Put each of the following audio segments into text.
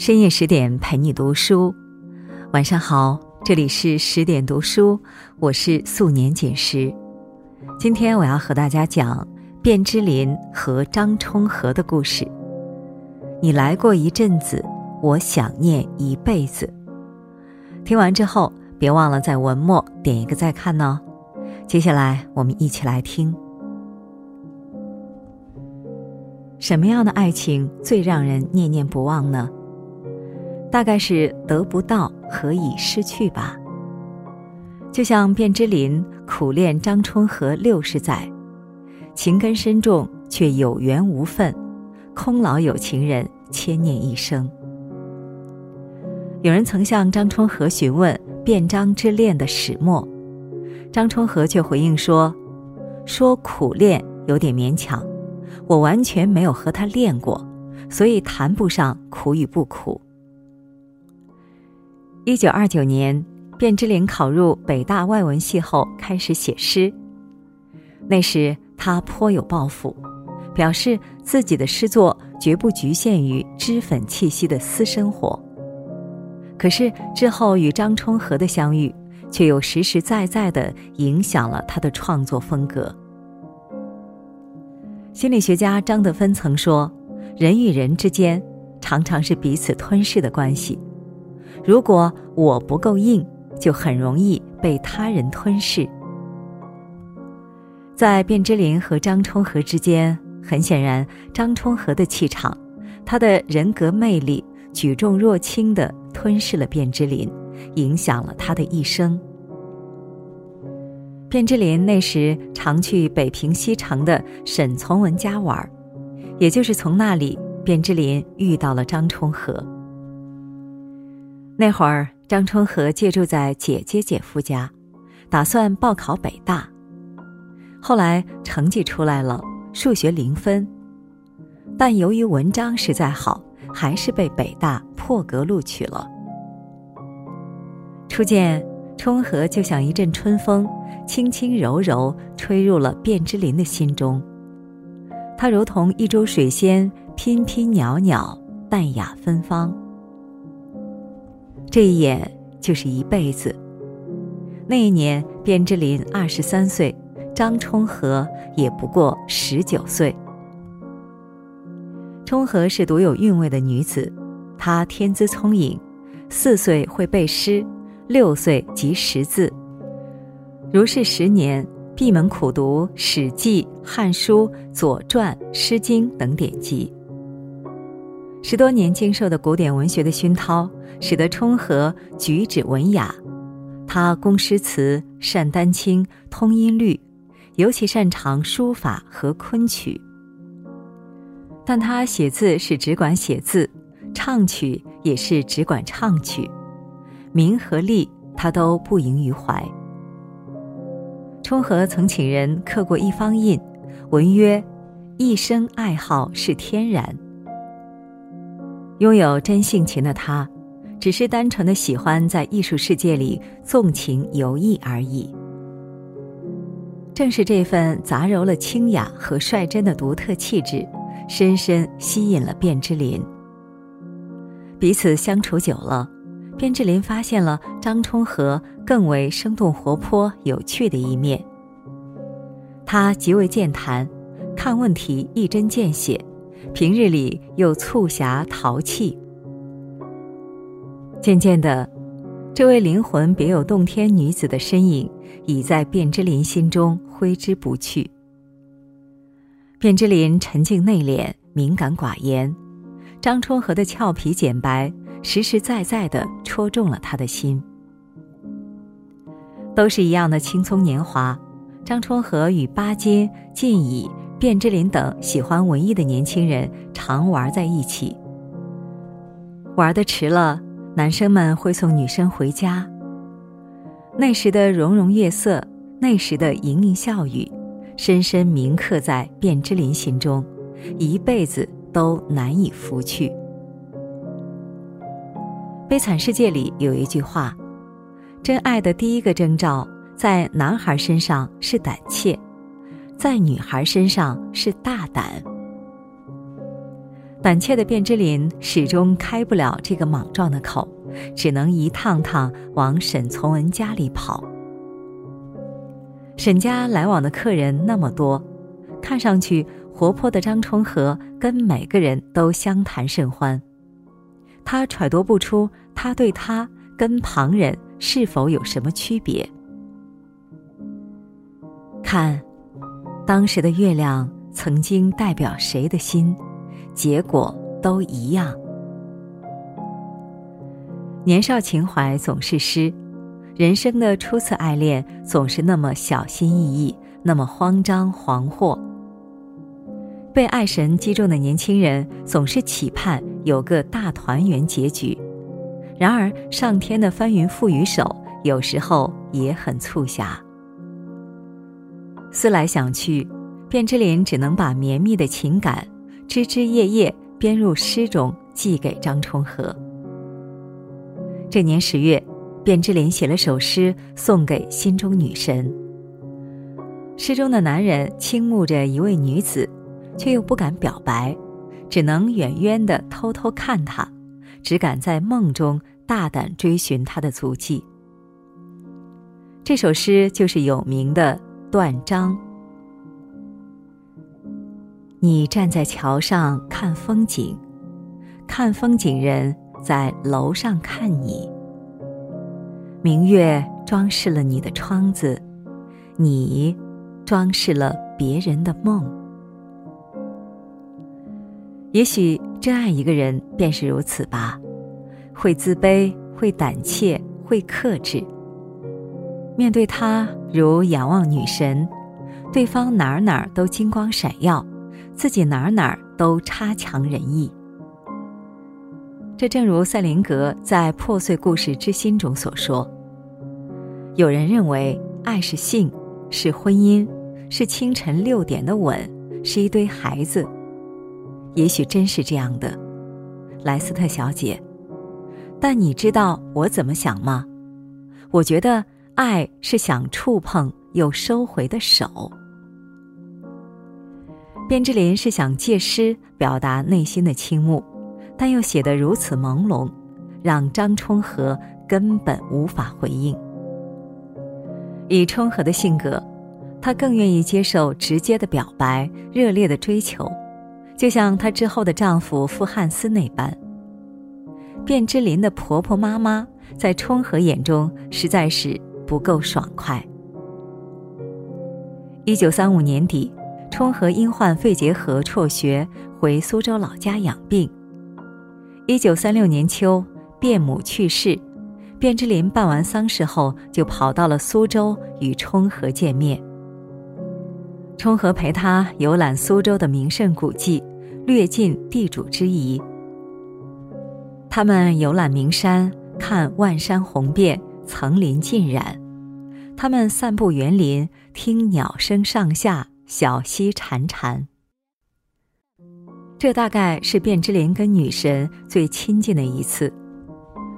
深夜十点陪你读书，晚上好，这里是十点读书，我是素年锦时。今天我要和大家讲卞之琳和张充和的故事。你来过一阵子，我想念一辈子。听完之后，别忘了在文末点一个再看呢。接下来，我们一起来听。什么样的爱情最让人念念不忘呢？大概是得不到，何以失去吧。就像卞之琳苦恋张充和六十载，情根深重却有缘无分，空劳有情人千念一生。有人曾向张充和询问卞张之恋的始末，张充和却回应说：“说苦恋有点勉强。”我完全没有和他练过，所以谈不上苦与不苦。一九二九年，卞之琳考入北大外文系后，开始写诗。那时他颇有抱负，表示自己的诗作绝不局限于脂粉气息的私生活。可是之后与张充和的相遇，却又实实在在的影响了他的创作风格。心理学家张德芬曾说：“人与人之间常常是彼此吞噬的关系。如果我不够硬，就很容易被他人吞噬。”在卞之琳和张充和之间，很显然，张充和的气场、他的人格魅力，举重若轻的吞噬了卞之琳，影响了他的一生。卞之琳那时常去北平西城的沈从文家玩，也就是从那里，卞之琳遇到了张充和。那会儿，张春和借住在姐姐姐夫家，打算报考北大。后来成绩出来了，数学零分，但由于文章实在好，还是被北大破格录取了。初见。春和就像一阵春风，轻轻柔柔吹入了卞之琳的心中。他如同一株水仙，翩翩袅袅，淡雅芬芳。这一眼就是一辈子。那一年，卞之琳二十三岁，张充和也不过十九岁。充和是独有韵味的女子，她天资聪颖，四岁会背诗。六岁即识字，如是十年，闭门苦读《史记》《汉书》《左传》《诗经》等典籍。十多年经受的古典文学的熏陶，使得充和举止文雅。他工诗词，善丹青，通音律，尤其擅长书法和昆曲。但他写字是只管写字，唱曲也是只管唱曲。名和利，他都不盈于怀。充和曾请人刻过一方印，文曰：“一生爱好是天然。”拥有真性情的他，只是单纯的喜欢在艺术世界里纵情游弋而已。正是这份杂糅了清雅和率真的独特气质，深深吸引了卞之琳。彼此相处久了。卞之琳发现了张充和更为生动活泼、有趣的一面。他极为健谈，看问题一针见血，平日里又促狭淘气。渐渐的，这位灵魂别有洞天女子的身影已在卞之琳心中挥之不去。卞之琳沉静内敛、敏感寡言，张充和的俏皮简白。实实在在的戳中了他的心。都是一样的青葱年华，张充和与巴金、靳乙、卞之琳等喜欢文艺的年轻人常玩在一起。玩的迟了，男生们会送女生回家。那时的融融月色，那时的盈盈笑语，深深铭刻在卞之琳心中，一辈子都难以拂去。悲惨世界里有一句话：“真爱的第一个征兆，在男孩身上是胆怯，在女孩身上是大胆。”胆怯的卞之琳始终开不了这个莽撞的口，只能一趟趟往沈从文家里跑。沈家来往的客人那么多，看上去活泼的张充和跟每个人都相谈甚欢。他揣度不出他对他跟旁人是否有什么区别。看，当时的月亮曾经代表谁的心，结果都一样。年少情怀总是诗，人生的初次爱恋总是那么小心翼翼，那么慌张惶惑。被爱神击中的年轻人总是期盼有个大团圆结局，然而上天的翻云覆雨手有时候也很促狭。思来想去，卞之琳只能把绵密的情感枝枝叶叶编入诗中，寄给张充和。这年十月，卞之琳写了首诗送给心中女神。诗中的男人倾慕着一位女子。却又不敢表白，只能远远的偷偷看她，只敢在梦中大胆追寻她的足迹。这首诗就是有名的《断章》。你站在桥上看风景，看风景人在楼上看你。明月装饰了你的窗子，你装饰了别人的梦。也许真爱一个人便是如此吧，会自卑，会胆怯，会克制。面对他如仰望女神，对方哪儿哪儿都金光闪耀，自己哪儿哪儿都差强人意。这正如赛林格在《破碎故事之心》中所说：“有人认为爱是性，是婚姻，是清晨六点的吻，是一堆孩子。”也许真是这样的，莱斯特小姐。但你知道我怎么想吗？我觉得爱是想触碰又收回的手。卞之琳是想借诗表达内心的倾慕，但又写得如此朦胧，让张充和根本无法回应。以充和的性格，他更愿意接受直接的表白、热烈的追求。就像她之后的丈夫傅汉思那般，卞之琳的婆婆妈妈在冲和眼中实在是不够爽快。一九三五年底，冲和因患肺结核辍学，回苏州老家养病。一九三六年秋，卞母去世，卞之琳办完丧事后，就跑到了苏州与冲和见面。冲和陪他游览苏州的名胜古迹。略尽地主之谊。他们游览名山，看万山红遍，层林尽染；他们散步园林，听鸟声上下，小溪潺潺。这大概是卞之琳跟女神最亲近的一次，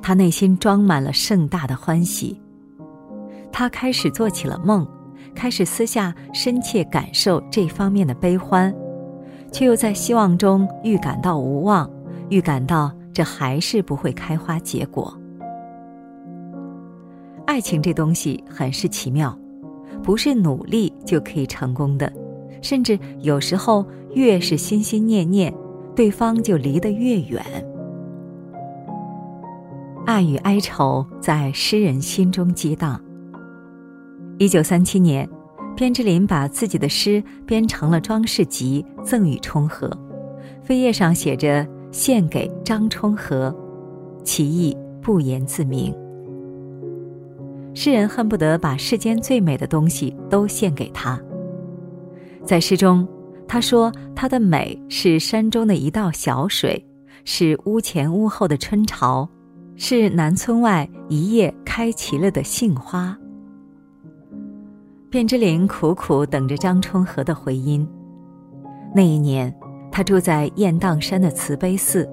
他内心装满了盛大的欢喜。他开始做起了梦，开始私下深切感受这方面的悲欢。却又在希望中预感到无望，预感到这还是不会开花结果。爱情这东西很是奇妙，不是努力就可以成功的，甚至有时候越是心心念念，对方就离得越远。爱与哀愁在诗人心中激荡。一九三七年。卞之琳把自己的诗编成了装饰集，赠予冲和，扉页上写着“献给张充和”，其意不言自明。诗人恨不得把世间最美的东西都献给他。在诗中，他说他的美是山中的一道小水，是屋前屋后的春潮，是南村外一夜开齐了的杏花。卞之琳苦苦等着张充和的回音。那一年，他住在雁荡山的慈悲寺，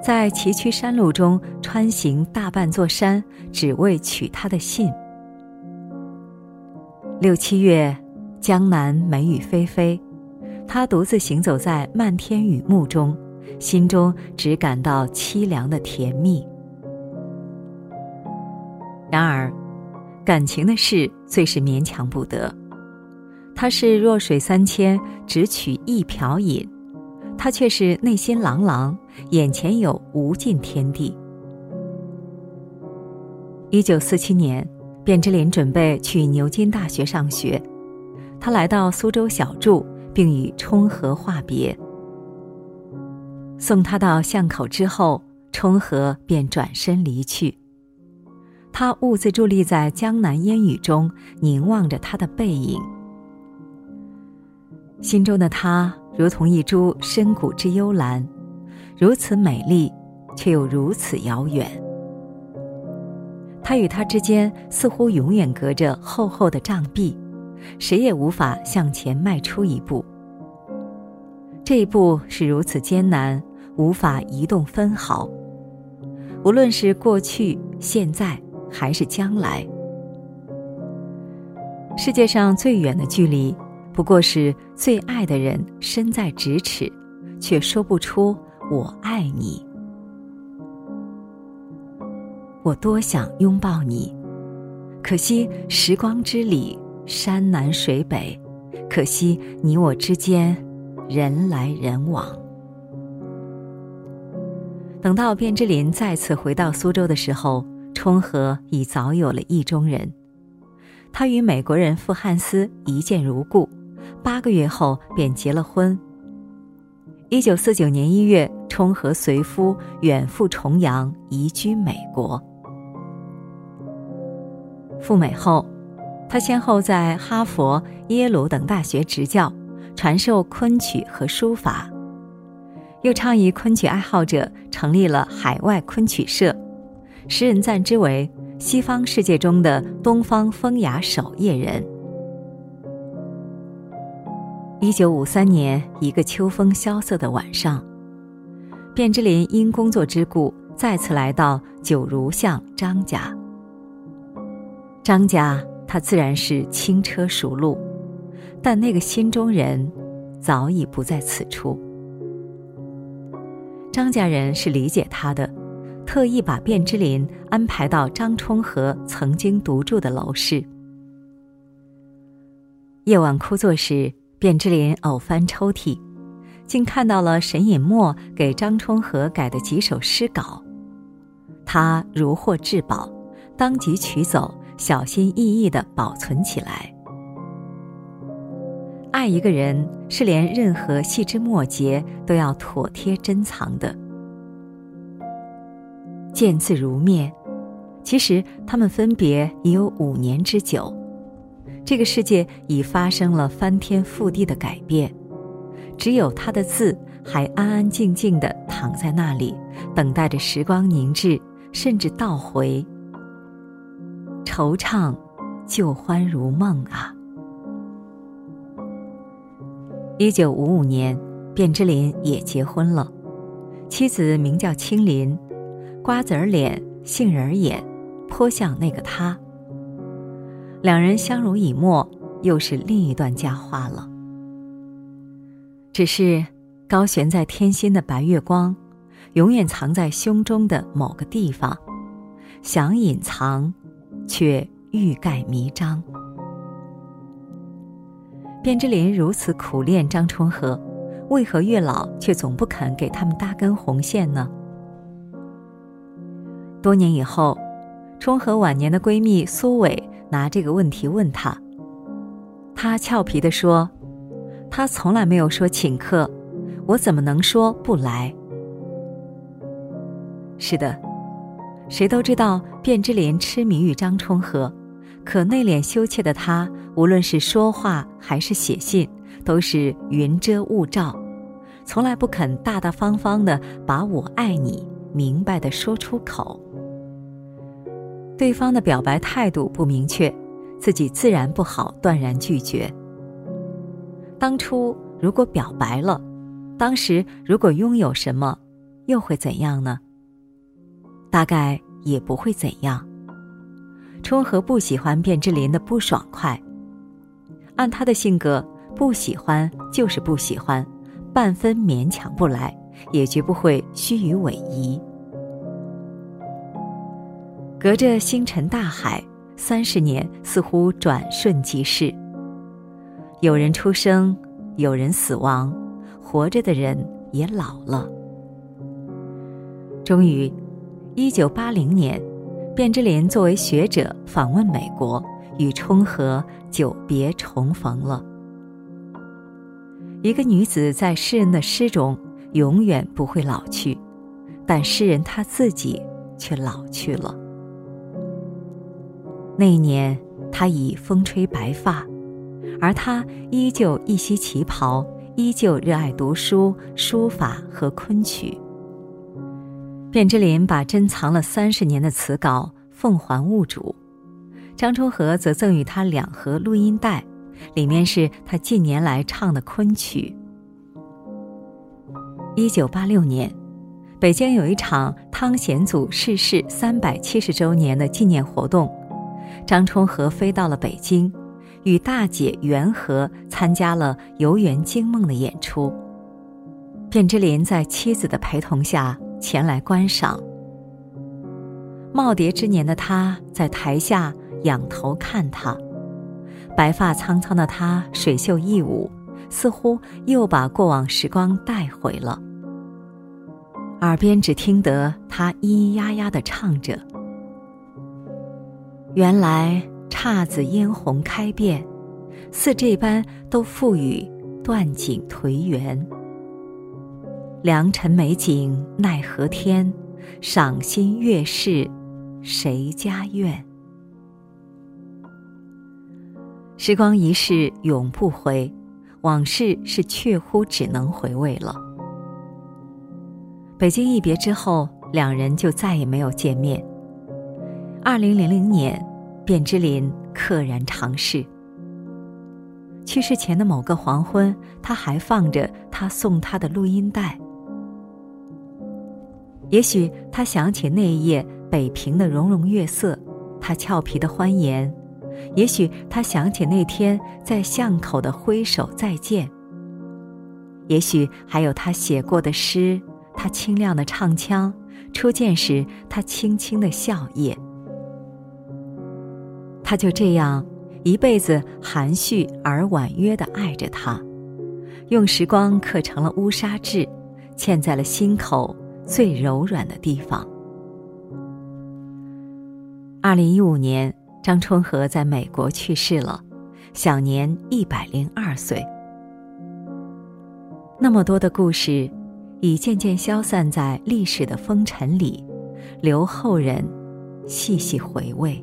在崎岖山路中穿行大半座山，只为取他的信。六七月，江南梅雨霏霏，他独自行走在漫天雨幕中，心中只感到凄凉的甜蜜。然而，感情的事最是勉强不得。他是弱水三千，只取一瓢饮；他却是内心朗朗，眼前有无尽天地。一九四七年，卞之琳准备去牛津大学上学，他来到苏州小住，并与冲和话别。送他到巷口之后，冲和便转身离去。他兀自伫立在江南烟雨中，凝望着他的背影。心中的他如同一株深谷之幽兰，如此美丽，却又如此遥远。他与他之间似乎永远隔着厚厚的障壁，谁也无法向前迈出一步。这一步是如此艰难，无法移动分毫。无论是过去、现在。还是将来。世界上最远的距离，不过是最爱的人身在咫尺，却说不出“我爱你”。我多想拥抱你，可惜时光之里，山南水北，可惜你我之间，人来人往。等到卞之琳再次回到苏州的时候。冲和已早有了意中人，他与美国人傅汉斯一见如故，八个月后便结了婚。一九四九年一月，冲和随夫远赴重洋，移居美国。赴美后，他先后在哈佛、耶鲁等大学执教，传授昆曲和书法，又倡议昆曲爱好者成立了海外昆曲社。诗人赞之为西方世界中的东方风雅守夜人。一九五三年一个秋风萧瑟的晚上，卞之琳因工作之故再次来到九如巷张家。张家他自然是轻车熟路，但那个心中人早已不在此处。张家人是理解他的。特意把卞之琳安排到张充和曾经独住的楼室。夜晚枯坐时，卞之琳偶翻抽屉，竟看到了沈尹默给张充和改的几首诗稿。他如获至宝，当即取走，小心翼翼的保存起来。爱一个人，是连任何细枝末节都要妥帖珍藏的。见字如面，其实他们分别已有五年之久，这个世界已发生了翻天覆地的改变，只有他的字还安安静静的躺在那里，等待着时光凝滞，甚至倒回。惆怅，旧欢如梦啊！一九五五年，卞之琳也结婚了，妻子名叫青林。瓜子儿脸，杏仁眼，颇像那个他。两人相濡以沫，又是另一段佳话了。只是高悬在天心的白月光，永远藏在胸中的某个地方，想隐藏，却欲盖弥彰。卞之琳如此苦恋张春和，为何月老却总不肯给他们搭根红线呢？多年以后，冲和晚年的闺蜜苏伟拿这个问题问他，他俏皮地说：“他从来没有说请客，我怎么能说不来？”是的，谁都知道卞之琳痴迷于张充和，可内敛羞怯的他，无论是说话还是写信，都是云遮雾罩，从来不肯大大方方的把我爱你明白的说出口。对方的表白态度不明确，自己自然不好断然拒绝。当初如果表白了，当时如果拥有什么，又会怎样呢？大概也不会怎样。冲和不喜欢卞之琳的不爽快，按他的性格，不喜欢就是不喜欢，半分勉强不来，也绝不会虚与委蛇。隔着星辰大海，三十年似乎转瞬即逝。有人出生，有人死亡，活着的人也老了。终于，一九八零年，卞之琳作为学者访问美国，与冲和久别重逢了。一个女子在诗人的诗中永远不会老去，但诗人他自己却老去了。那一年，他已风吹白发，而他依旧一袭旗袍，依旧热爱读书、书法和昆曲。卞之琳把珍藏了三十年的词稿奉还物主，张充和则赠予他两盒录音带。里面是他近年来唱的昆曲。一九八六年，北京有一场汤显祖逝世三百七十周年的纪念活动，张充和飞到了北京，与大姐袁和参加了《游园惊梦》的演出。卞之琳在妻子的陪同下前来观赏。耄耋之年的他在台下仰头看他。白发苍苍的他水袖一舞，似乎又把过往时光带回了。耳边只听得他咿咿呀呀的唱着：“原来姹紫嫣红开遍，似这般都付与断井颓垣。良辰美景奈何天，赏心悦事谁家院？”时光一逝永不回，往事是确乎只能回味了。北京一别之后，两人就再也没有见面。二零零零年，卞之琳溘然长逝。去世前的某个黄昏，他还放着他送他的录音带。也许他想起那一夜北平的融融月色，他俏皮的欢颜。也许他想起那天在巷口的挥手再见。也许还有他写过的诗，他清亮的唱腔，初见时他轻轻的笑靥。他就这样一辈子含蓄而婉约的爱着他，用时光刻成了乌纱痣，嵌在了心口最柔软的地方。二零一五年。张春和在美国去世了，享年一百零二岁。那么多的故事，已渐渐消散在历史的风尘里，留后人细细回味。